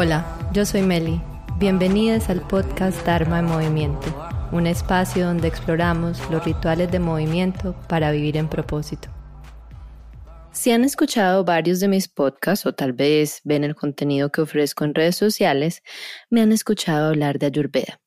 Hola, yo soy Meli. Bienvenidas al podcast Dharma en Movimiento, un espacio donde exploramos los rituales de movimiento para vivir en propósito. Si han escuchado varios de mis podcasts o tal vez ven el contenido que ofrezco en redes sociales, me han escuchado hablar de Ayurveda.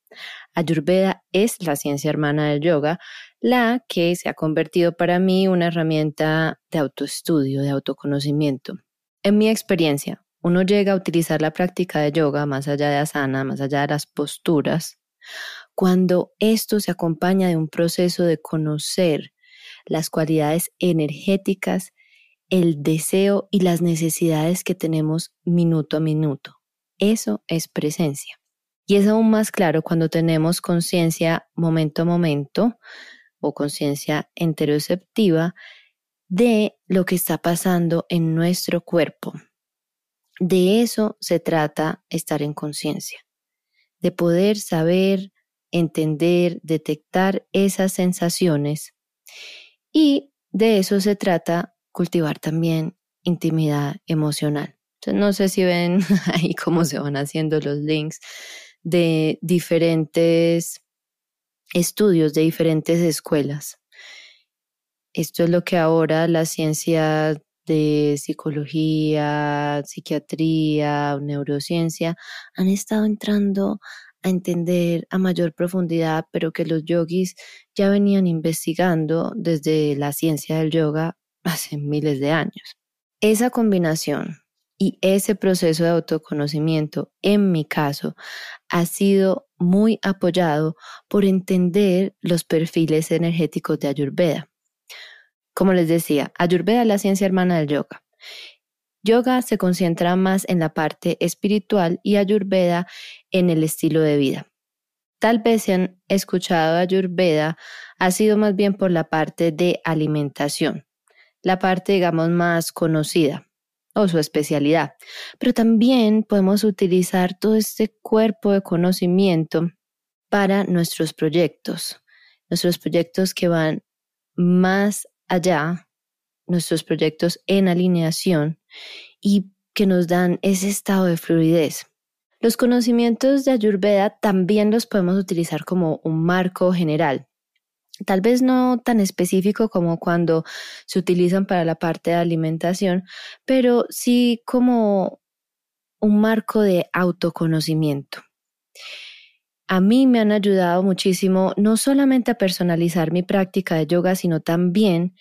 Ayurveda es la ciencia hermana del yoga, la que se ha convertido para mí una herramienta de autoestudio, de autoconocimiento. En mi experiencia, uno llega a utilizar la práctica de yoga más allá de asana, más allá de las posturas, cuando esto se acompaña de un proceso de conocer las cualidades energéticas, el deseo y las necesidades que tenemos minuto a minuto. Eso es presencia. Y es aún más claro cuando tenemos conciencia momento a momento o conciencia enteroceptiva de lo que está pasando en nuestro cuerpo, de eso se trata estar en conciencia, de poder saber, entender, detectar esas sensaciones y de eso se trata cultivar también intimidad emocional. Entonces, no sé si ven ahí cómo se van haciendo los links de diferentes estudios de diferentes escuelas. Esto es lo que ahora la ciencia de psicología, psiquiatría, neurociencia, han estado entrando a entender a mayor profundidad, pero que los yogis ya venían investigando desde la ciencia del yoga hace miles de años. Esa combinación y ese proceso de autoconocimiento, en mi caso, ha sido muy apoyado por entender los perfiles energéticos de Ayurveda. Como les decía, Ayurveda es la ciencia hermana del yoga. Yoga se concentra más en la parte espiritual y Ayurveda en el estilo de vida. Tal vez si han escuchado Ayurveda, ha sido más bien por la parte de alimentación, la parte, digamos, más conocida o su especialidad. Pero también podemos utilizar todo este cuerpo de conocimiento para nuestros proyectos, nuestros proyectos que van más allá nuestros proyectos en alineación y que nos dan ese estado de fluidez. Los conocimientos de Ayurveda también los podemos utilizar como un marco general, tal vez no tan específico como cuando se utilizan para la parte de alimentación, pero sí como un marco de autoconocimiento. A mí me han ayudado muchísimo no solamente a personalizar mi práctica de yoga, sino también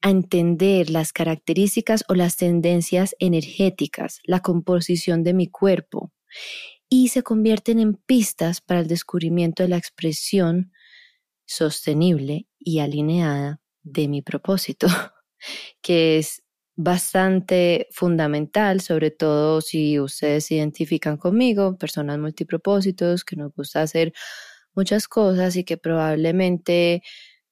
a entender las características o las tendencias energéticas, la composición de mi cuerpo, y se convierten en pistas para el descubrimiento de la expresión sostenible y alineada de mi propósito, que es bastante fundamental, sobre todo si ustedes se identifican conmigo, personas multipropósitos, que nos gusta hacer muchas cosas y que probablemente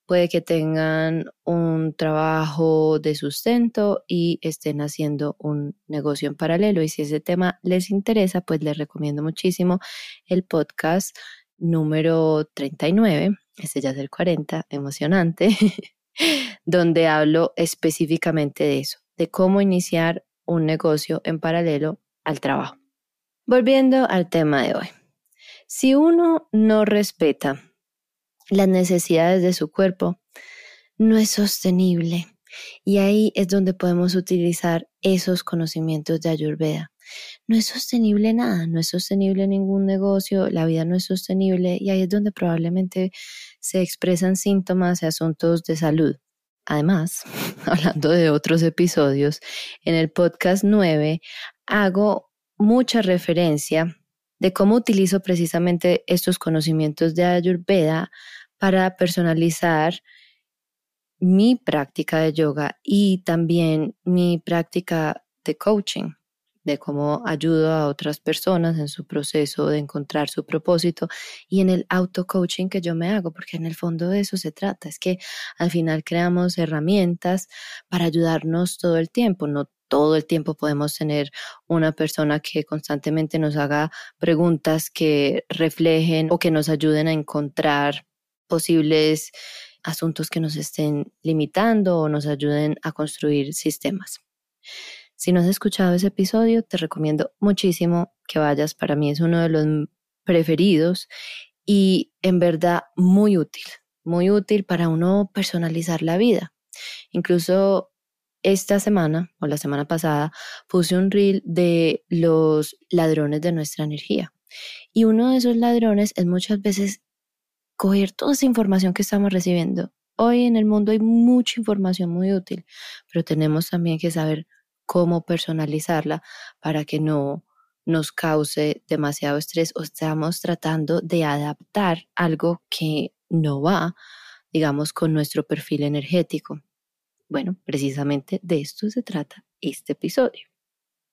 puede que tengan un trabajo de sustento y estén haciendo un negocio en paralelo. Y si ese tema les interesa, pues les recomiendo muchísimo el podcast número 39, este ya es el 40, emocionante, donde hablo específicamente de eso, de cómo iniciar un negocio en paralelo al trabajo. Volviendo al tema de hoy. Si uno no respeta las necesidades de su cuerpo, no es sostenible. Y ahí es donde podemos utilizar esos conocimientos de Ayurveda. No es sostenible nada, no es sostenible ningún negocio, la vida no es sostenible y ahí es donde probablemente se expresan síntomas y asuntos de salud. Además, hablando de otros episodios, en el podcast 9 hago mucha referencia de cómo utilizo precisamente estos conocimientos de Ayurveda para personalizar mi práctica de yoga y también mi práctica de coaching, de cómo ayudo a otras personas en su proceso de encontrar su propósito y en el auto-coaching que yo me hago, porque en el fondo de eso se trata, es que al final creamos herramientas para ayudarnos todo el tiempo, no todo el tiempo podemos tener una persona que constantemente nos haga preguntas que reflejen o que nos ayuden a encontrar posibles asuntos que nos estén limitando o nos ayuden a construir sistemas. Si no has escuchado ese episodio, te recomiendo muchísimo que vayas, para mí es uno de los preferidos y en verdad muy útil, muy útil para uno personalizar la vida. Incluso esta semana o la semana pasada puse un reel de los ladrones de nuestra energía. Y uno de esos ladrones es muchas veces coger toda esa información que estamos recibiendo. Hoy en el mundo hay mucha información muy útil, pero tenemos también que saber cómo personalizarla para que no nos cause demasiado estrés o estamos tratando de adaptar algo que no va, digamos, con nuestro perfil energético. Bueno, precisamente de esto se trata este episodio.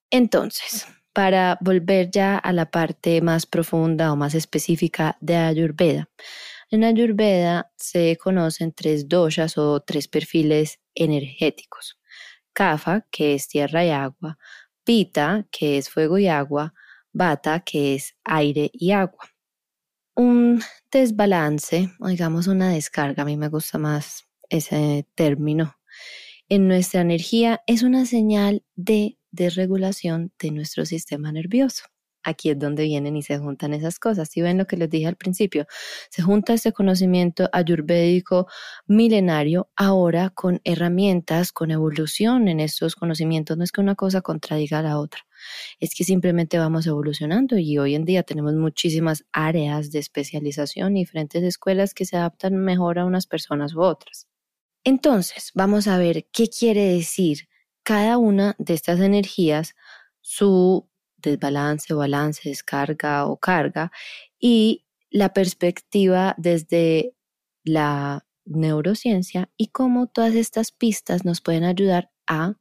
Entonces, para volver ya a la parte más profunda o más específica de Ayurveda, en Ayurveda se conocen tres doshas o tres perfiles energéticos. Kapha, que es tierra y agua, Pita, que es fuego y agua, Bata, que es aire y agua. Un desbalance, digamos una descarga, a mí me gusta más ese término, en nuestra energía es una señal de desregulación de nuestro sistema nervioso. Aquí es donde vienen y se juntan esas cosas. Si ven lo que les dije al principio, se junta este conocimiento ayurvédico milenario ahora con herramientas, con evolución en estos conocimientos. No es que una cosa contradiga a la otra, es que simplemente vamos evolucionando y hoy en día tenemos muchísimas áreas de especialización y diferentes escuelas que se adaptan mejor a unas personas u otras. Entonces, vamos a ver qué quiere decir cada una de estas energías, su desbalance, balance, descarga o carga y la perspectiva desde la neurociencia y cómo todas estas pistas nos pueden ayudar a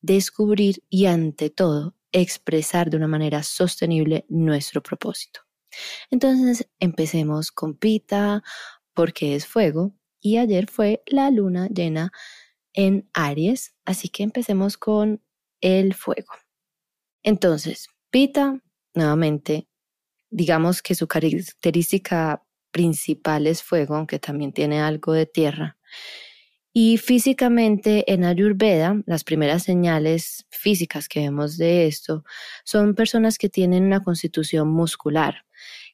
descubrir y ante todo expresar de una manera sostenible nuestro propósito. Entonces empecemos con Pita porque es fuego y ayer fue la luna llena en Aries, así que empecemos con el fuego. Entonces, Pita, nuevamente, digamos que su característica principal es fuego, aunque también tiene algo de tierra. Y físicamente en Ayurveda, las primeras señales físicas que vemos de esto son personas que tienen una constitución muscular,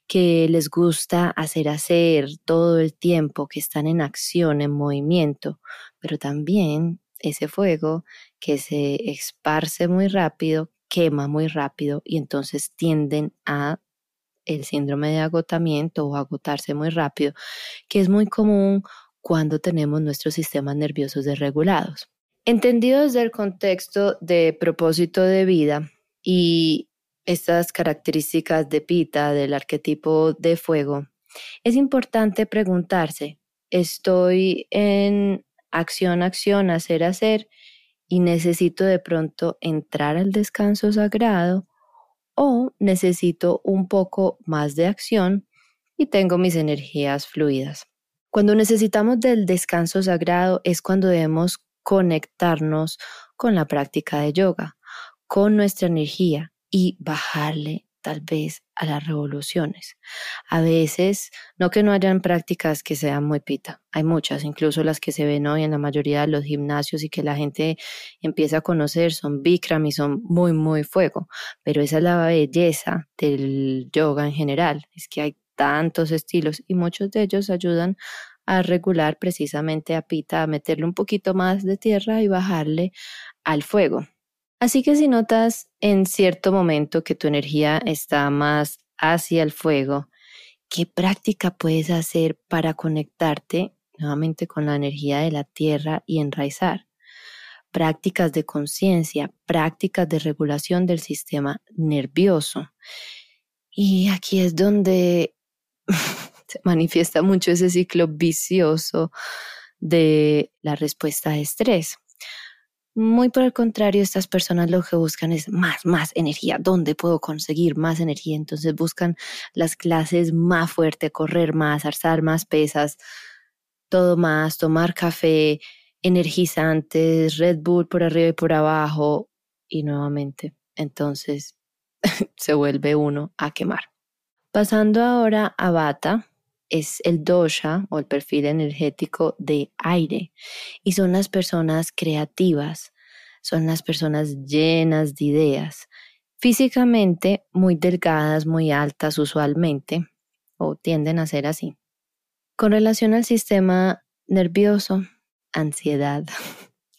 que les gusta hacer hacer todo el tiempo, que están en acción, en movimiento, pero también ese fuego que se esparce muy rápido, quema muy rápido y entonces tienden a el síndrome de agotamiento o agotarse muy rápido, que es muy común cuando tenemos nuestros sistemas nerviosos desregulados. Entendido desde el contexto de propósito de vida y estas características de Pita, del arquetipo de fuego, es importante preguntarse, ¿estoy en acción, acción, hacer, hacer y necesito de pronto entrar al descanso sagrado o necesito un poco más de acción y tengo mis energías fluidas? Cuando necesitamos del descanso sagrado es cuando debemos conectarnos con la práctica de yoga, con nuestra energía, y bajarle tal vez a las revoluciones. A veces, no que no hayan prácticas que sean muy pita, hay muchas, incluso las que se ven hoy en la mayoría de los gimnasios y que la gente empieza a conocer, son Bikram y son muy, muy fuego, pero esa es la belleza del yoga en general, es que hay tantos estilos y muchos de ellos ayudan a regular precisamente a pita, a meterle un poquito más de tierra y bajarle al fuego. Así que si notas en cierto momento que tu energía está más hacia el fuego, ¿qué práctica puedes hacer para conectarte nuevamente con la energía de la tierra y enraizar? Prácticas de conciencia, prácticas de regulación del sistema nervioso. Y aquí es donde se manifiesta mucho ese ciclo vicioso de la respuesta de estrés. Muy por el contrario, estas personas lo que buscan es más, más energía. ¿Dónde puedo conseguir más energía? Entonces buscan las clases más fuerte, correr más, alzar más pesas, todo más, tomar café, energizantes, Red Bull por arriba y por abajo. Y nuevamente, entonces se vuelve uno a quemar. Pasando ahora a Bata, es el dosha o el perfil energético de aire y son las personas creativas, son las personas llenas de ideas, físicamente muy delgadas, muy altas usualmente, o tienden a ser así. Con relación al sistema nervioso, ansiedad,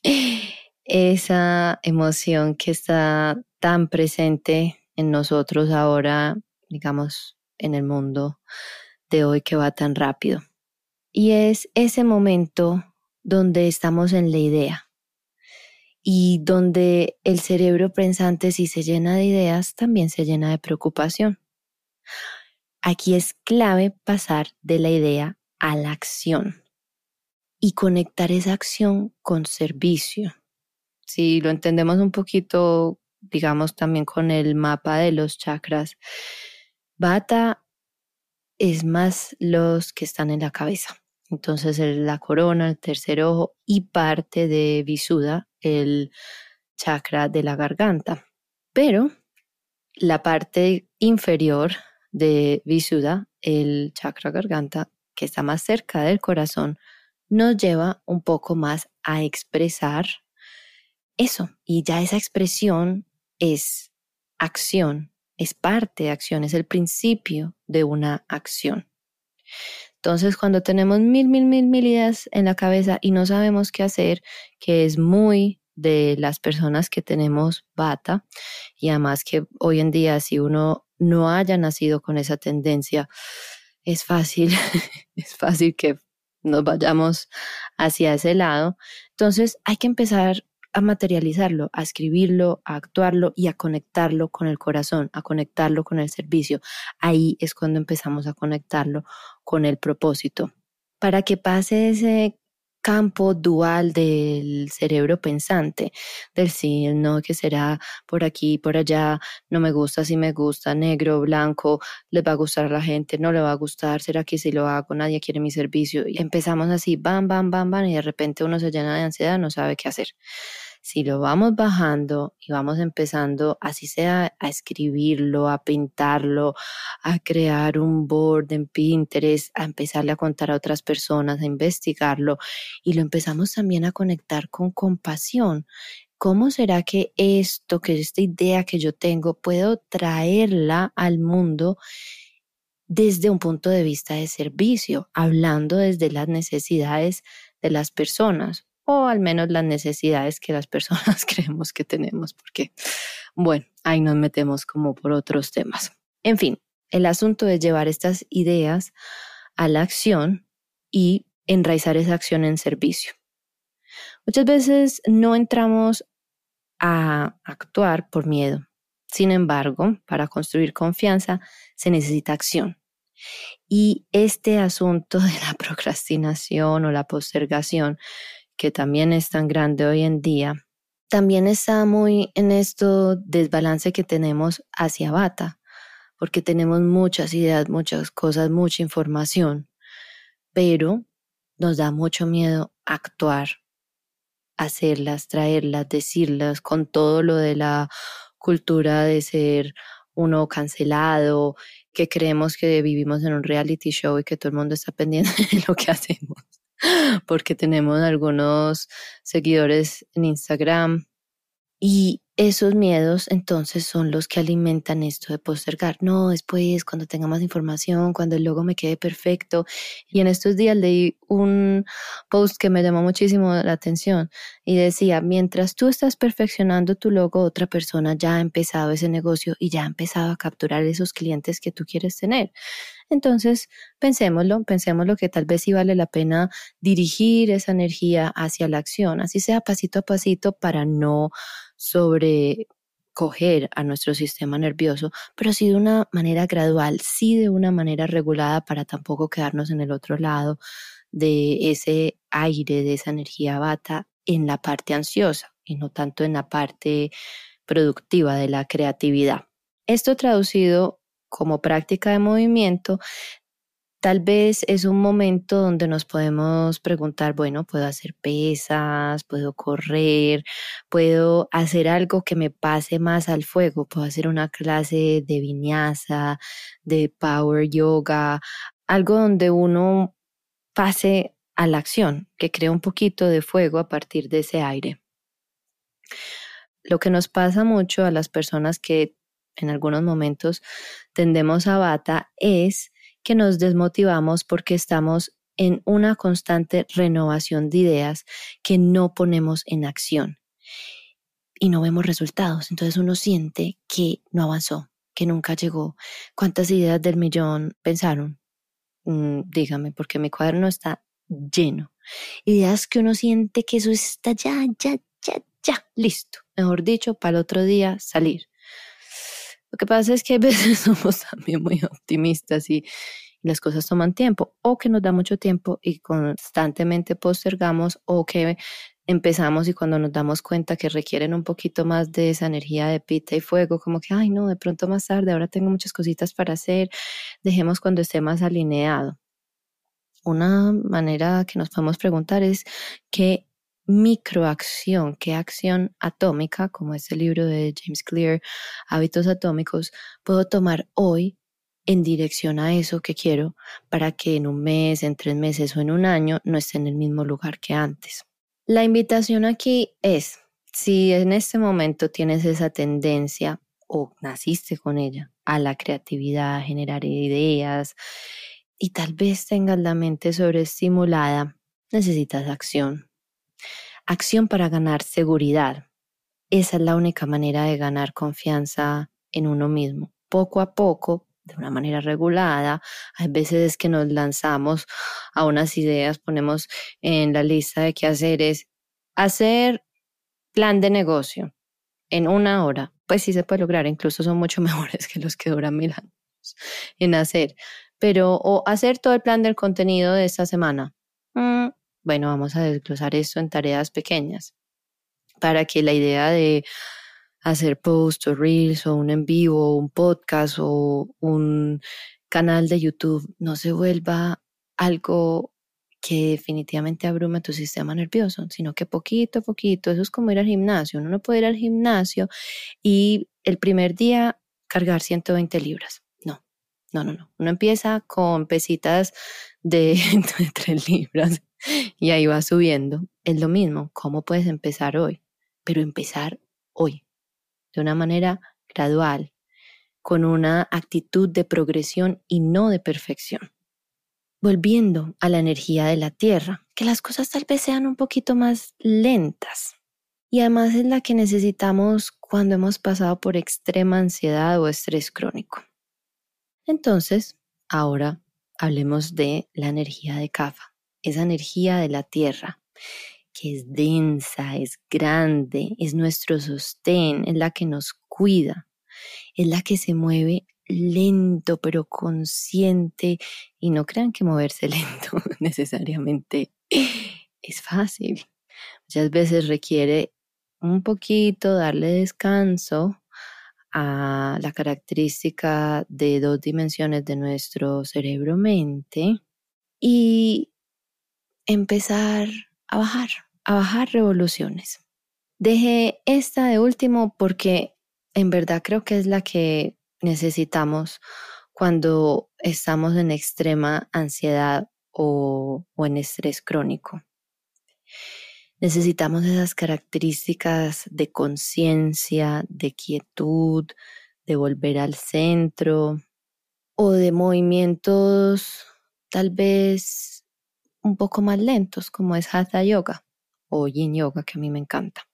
esa emoción que está tan presente en nosotros ahora, digamos, en el mundo de hoy que va tan rápido. Y es ese momento donde estamos en la idea y donde el cerebro pensante si se llena de ideas también se llena de preocupación. Aquí es clave pasar de la idea a la acción y conectar esa acción con servicio. Si lo entendemos un poquito, digamos también con el mapa de los chakras, Bata es más los que están en la cabeza. Entonces la corona, el tercer ojo y parte de Visuda, el chakra de la garganta. Pero la parte inferior de Visuda, el chakra garganta, que está más cerca del corazón, nos lleva un poco más a expresar eso. Y ya esa expresión es acción, es parte de acción, es el principio de una acción. Entonces, cuando tenemos mil, mil, mil, mil ideas en la cabeza y no sabemos qué hacer, que es muy de las personas que tenemos bata, y además que hoy en día si uno no haya nacido con esa tendencia, es fácil, es fácil que nos vayamos hacia ese lado. Entonces hay que empezar a materializarlo, a escribirlo, a actuarlo y a conectarlo con el corazón, a conectarlo con el servicio. Ahí es cuando empezamos a conectarlo con el propósito. Para que pase ese campo dual del cerebro pensante, del sí, no, que será por aquí, por allá, no me gusta, si me gusta, negro, blanco, les va a gustar a la gente, no le va a gustar, será que si lo hago, nadie quiere mi servicio. Y empezamos así, bam, bam, bam, bam, y de repente uno se llena de ansiedad, no sabe qué hacer si lo vamos bajando y vamos empezando, así sea, a escribirlo, a pintarlo, a crear un board en Pinterest, a empezarle a contar a otras personas, a investigarlo y lo empezamos también a conectar con compasión. ¿Cómo será que esto, que esta idea que yo tengo, puedo traerla al mundo desde un punto de vista de servicio, hablando desde las necesidades de las personas? O al menos las necesidades que las personas creemos que tenemos, porque, bueno, ahí nos metemos como por otros temas. En fin, el asunto es llevar estas ideas a la acción y enraizar esa acción en servicio. Muchas veces no entramos a actuar por miedo. Sin embargo, para construir confianza se necesita acción. Y este asunto de la procrastinación o la postergación que también es tan grande hoy en día, también está muy en esto desbalance que tenemos hacia Bata, porque tenemos muchas ideas, muchas cosas, mucha información, pero nos da mucho miedo actuar, hacerlas, traerlas, decirlas, con todo lo de la cultura de ser uno cancelado, que creemos que vivimos en un reality show y que todo el mundo está pendiente de lo que hacemos porque tenemos algunos seguidores en Instagram y esos miedos entonces son los que alimentan esto de postergar. No, después, cuando tenga más información, cuando el logo me quede perfecto. Y en estos días leí un post que me llamó muchísimo la atención y decía, mientras tú estás perfeccionando tu logo, otra persona ya ha empezado ese negocio y ya ha empezado a capturar esos clientes que tú quieres tener. Entonces, pensémoslo, pensémoslo que tal vez sí vale la pena dirigir esa energía hacia la acción, así sea pasito a pasito para no sobrecoger a nuestro sistema nervioso, pero sí de una manera gradual, sí de una manera regulada para tampoco quedarnos en el otro lado de ese aire, de esa energía bata en la parte ansiosa y no tanto en la parte productiva de la creatividad. Esto traducido como práctica de movimiento, tal vez es un momento donde nos podemos preguntar, bueno, puedo hacer pesas, puedo correr, puedo hacer algo que me pase más al fuego, puedo hacer una clase de viñasa, de power yoga, algo donde uno pase a la acción, que crea un poquito de fuego a partir de ese aire. Lo que nos pasa mucho a las personas que en algunos momentos tendemos a bata es que nos desmotivamos porque estamos en una constante renovación de ideas que no ponemos en acción y no vemos resultados. Entonces uno siente que no avanzó, que nunca llegó. ¿Cuántas ideas del millón pensaron? Mm, dígame, porque mi cuaderno está lleno. Ideas que uno siente que eso está ya, ya, ya, ya, listo. Mejor dicho, para el otro día salir. Lo que pasa es que a veces somos también muy optimistas y, las cosas toman tiempo o que nos da mucho tiempo y constantemente postergamos o que empezamos y cuando nos damos cuenta que requieren un poquito más de esa energía de pita y fuego, como que, ay, no, de pronto más tarde, ahora tengo muchas cositas para hacer, dejemos cuando esté más alineado. Una manera que nos podemos preguntar es qué microacción, qué acción atómica, como este libro de James Clear, Hábitos Atómicos, puedo tomar hoy en dirección a eso que quiero para que en un mes, en tres meses o en un año no esté en el mismo lugar que antes. La invitación aquí es, si en este momento tienes esa tendencia o naciste con ella a la creatividad, a generar ideas y tal vez tengas la mente sobreestimulada, necesitas acción. Acción para ganar seguridad. Esa es la única manera de ganar confianza en uno mismo. Poco a poco de una manera regulada. Hay veces que nos lanzamos a unas ideas, ponemos en la lista de qué hacer es hacer plan de negocio en una hora. Pues sí se puede lograr, incluso son mucho mejores que los que duran mil años en hacer. Pero, o hacer todo el plan del contenido de esta semana. Bueno, vamos a desglosar esto en tareas pequeñas para que la idea de hacer posts o reels o un en vivo, o un podcast o un canal de YouTube no se vuelva algo que definitivamente abrume tu sistema nervioso, sino que poquito a poquito, eso es como ir al gimnasio, uno no puede ir al gimnasio y el primer día cargar 120 libras, no, no, no, no, uno empieza con pesitas de, de 3 libras y ahí va subiendo, es lo mismo, ¿cómo puedes empezar hoy? Pero empezar hoy, de una manera gradual, con una actitud de progresión y no de perfección. Volviendo a la energía de la Tierra, que las cosas tal vez sean un poquito más lentas. Y además es la que necesitamos cuando hemos pasado por extrema ansiedad o estrés crónico. Entonces, ahora hablemos de la energía de Kafa, esa energía de la Tierra, que es densa, es grande, es nuestro sostén, es la que nos cuida, es la que se mueve lento pero consciente y no crean que moverse lento necesariamente es fácil. Muchas veces requiere un poquito darle descanso a la característica de dos dimensiones de nuestro cerebro-mente y empezar a bajar a bajar revoluciones. Dejé esta de último porque en verdad creo que es la que necesitamos cuando estamos en extrema ansiedad o, o en estrés crónico. Necesitamos esas características de conciencia, de quietud, de volver al centro o de movimientos tal vez un poco más lentos como es Hatha Yoga o yin yoga que a mí me encanta.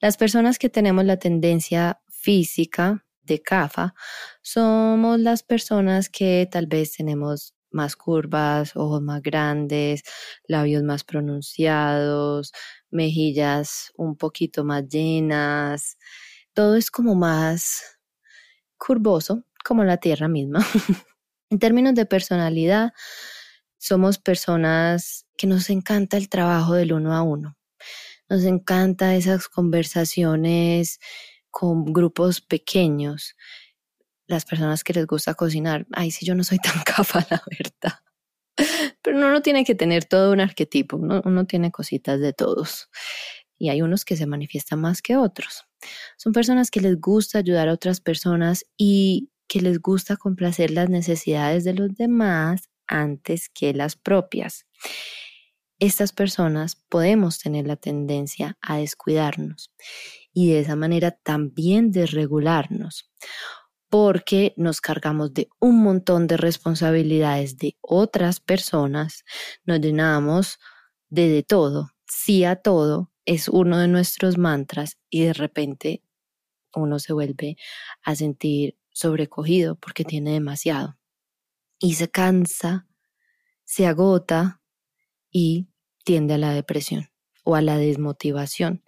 Las personas que tenemos la tendencia física de CAFA somos las personas que tal vez tenemos más curvas, ojos más grandes, labios más pronunciados, mejillas un poquito más llenas. Todo es como más curvoso, como la tierra misma. en términos de personalidad, somos personas que nos encanta el trabajo del uno a uno. Nos encanta esas conversaciones con grupos pequeños. Las personas que les gusta cocinar, ay, sí, yo no soy tan capa, la verdad. Pero uno no tiene que tener todo un arquetipo, uno, uno tiene cositas de todos. Y hay unos que se manifiestan más que otros. Son personas que les gusta ayudar a otras personas y que les gusta complacer las necesidades de los demás antes que las propias estas personas podemos tener la tendencia a descuidarnos y de esa manera también desregularnos. porque nos cargamos de un montón de responsabilidades de otras personas, nos llenamos de, de todo, sí a todo, es uno de nuestros mantras y de repente uno se vuelve a sentir sobrecogido porque tiene demasiado y se cansa, se agota y tiende a la depresión o a la desmotivación,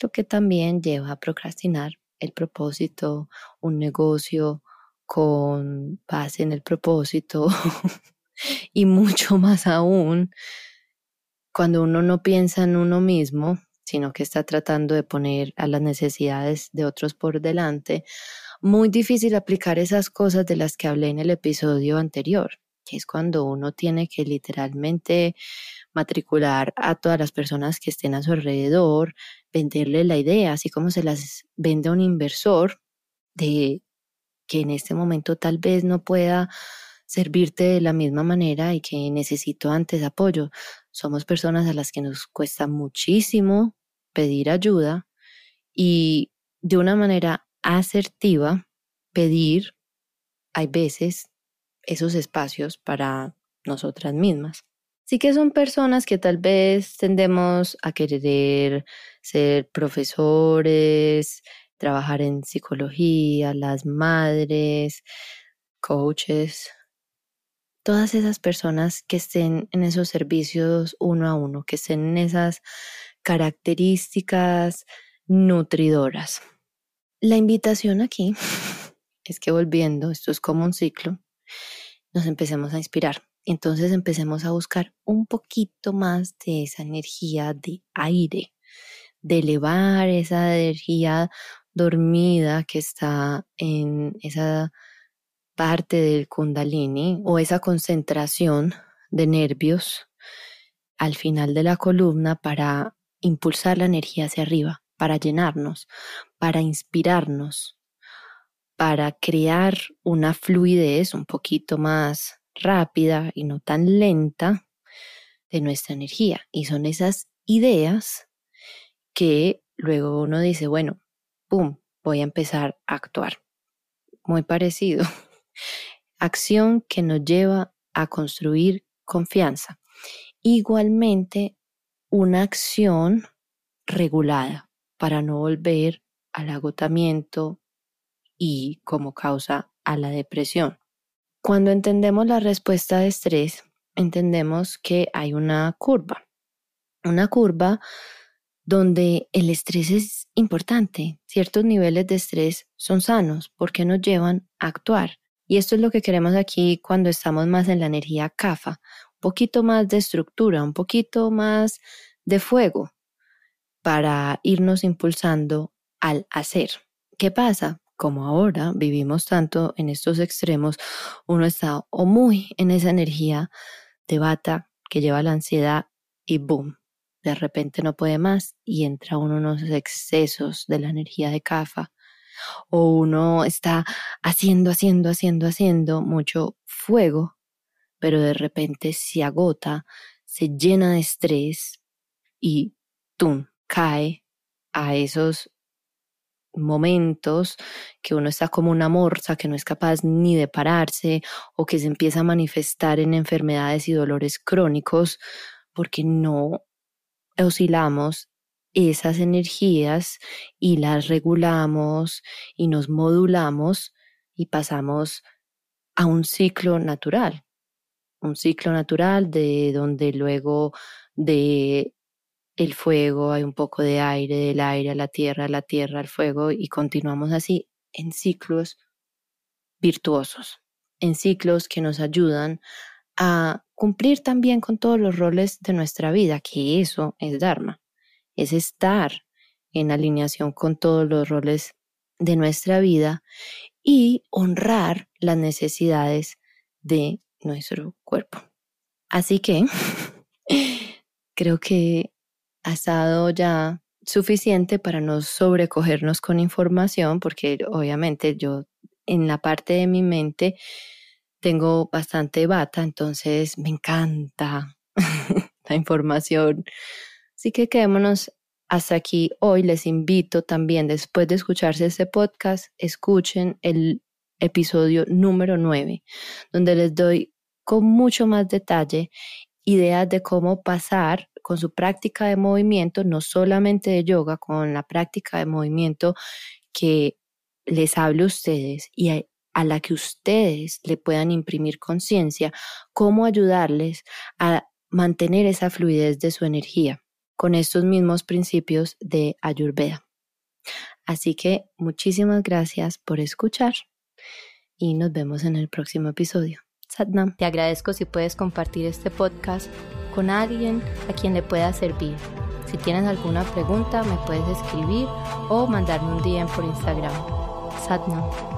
lo que también lleva a procrastinar el propósito, un negocio con base en el propósito y mucho más aún cuando uno no piensa en uno mismo, sino que está tratando de poner a las necesidades de otros por delante, muy difícil aplicar esas cosas de las que hablé en el episodio anterior, que es cuando uno tiene que literalmente matricular a todas las personas que estén a su alrededor, venderle la idea, así como se las vende a un inversor de que en este momento tal vez no pueda servirte de la misma manera y que necesito antes apoyo. Somos personas a las que nos cuesta muchísimo pedir ayuda y de una manera asertiva pedir, hay veces, esos espacios para nosotras mismas. Sí que son personas que tal vez tendemos a querer ser profesores, trabajar en psicología, las madres, coaches, todas esas personas que estén en esos servicios uno a uno, que estén en esas características nutridoras. La invitación aquí es que volviendo, esto es como un ciclo, nos empecemos a inspirar. Entonces empecemos a buscar un poquito más de esa energía de aire, de elevar esa energía dormida que está en esa parte del kundalini o esa concentración de nervios al final de la columna para impulsar la energía hacia arriba, para llenarnos, para inspirarnos, para crear una fluidez un poquito más rápida y no tan lenta de nuestra energía. Y son esas ideas que luego uno dice, bueno, ¡pum!, voy a empezar a actuar. Muy parecido. Acción que nos lleva a construir confianza. Igualmente, una acción regulada para no volver al agotamiento y como causa a la depresión. Cuando entendemos la respuesta de estrés, entendemos que hay una curva, una curva donde el estrés es importante. Ciertos niveles de estrés son sanos porque nos llevan a actuar. Y esto es lo que queremos aquí cuando estamos más en la energía CAFA, un poquito más de estructura, un poquito más de fuego para irnos impulsando al hacer. ¿Qué pasa? como ahora vivimos tanto en estos extremos, uno está o muy en esa energía de bata que lleva la ansiedad y boom, de repente no puede más y entra uno en unos excesos de la energía de CAFA o uno está haciendo, haciendo, haciendo, haciendo mucho fuego, pero de repente se agota, se llena de estrés y ¡tum! Cae a esos momentos que uno está como una morsa que no es capaz ni de pararse o que se empieza a manifestar en enfermedades y dolores crónicos porque no oscilamos esas energías y las regulamos y nos modulamos y pasamos a un ciclo natural, un ciclo natural de donde luego de el fuego, hay un poco de aire, del aire a la tierra, la tierra al fuego y continuamos así en ciclos virtuosos, en ciclos que nos ayudan a cumplir también con todos los roles de nuestra vida, que eso es Dharma, es estar en alineación con todos los roles de nuestra vida y honrar las necesidades de nuestro cuerpo. Así que creo que ha estado ya suficiente para no sobrecogernos con información, porque obviamente yo en la parte de mi mente tengo bastante bata, entonces me encanta la información. Así que quedémonos hasta aquí hoy. Les invito también, después de escucharse este podcast, escuchen el episodio número 9, donde les doy con mucho más detalle ideas de cómo pasar con su práctica de movimiento, no solamente de yoga, con la práctica de movimiento que les hable a ustedes y a, a la que ustedes le puedan imprimir conciencia, cómo ayudarles a mantener esa fluidez de su energía con estos mismos principios de Ayurveda. Así que muchísimas gracias por escuchar y nos vemos en el próximo episodio. Satnam. Te agradezco si puedes compartir este podcast con alguien a quien le pueda servir. Si tienes alguna pregunta, me puedes escribir o mandarme un DM por Instagram. Satnam.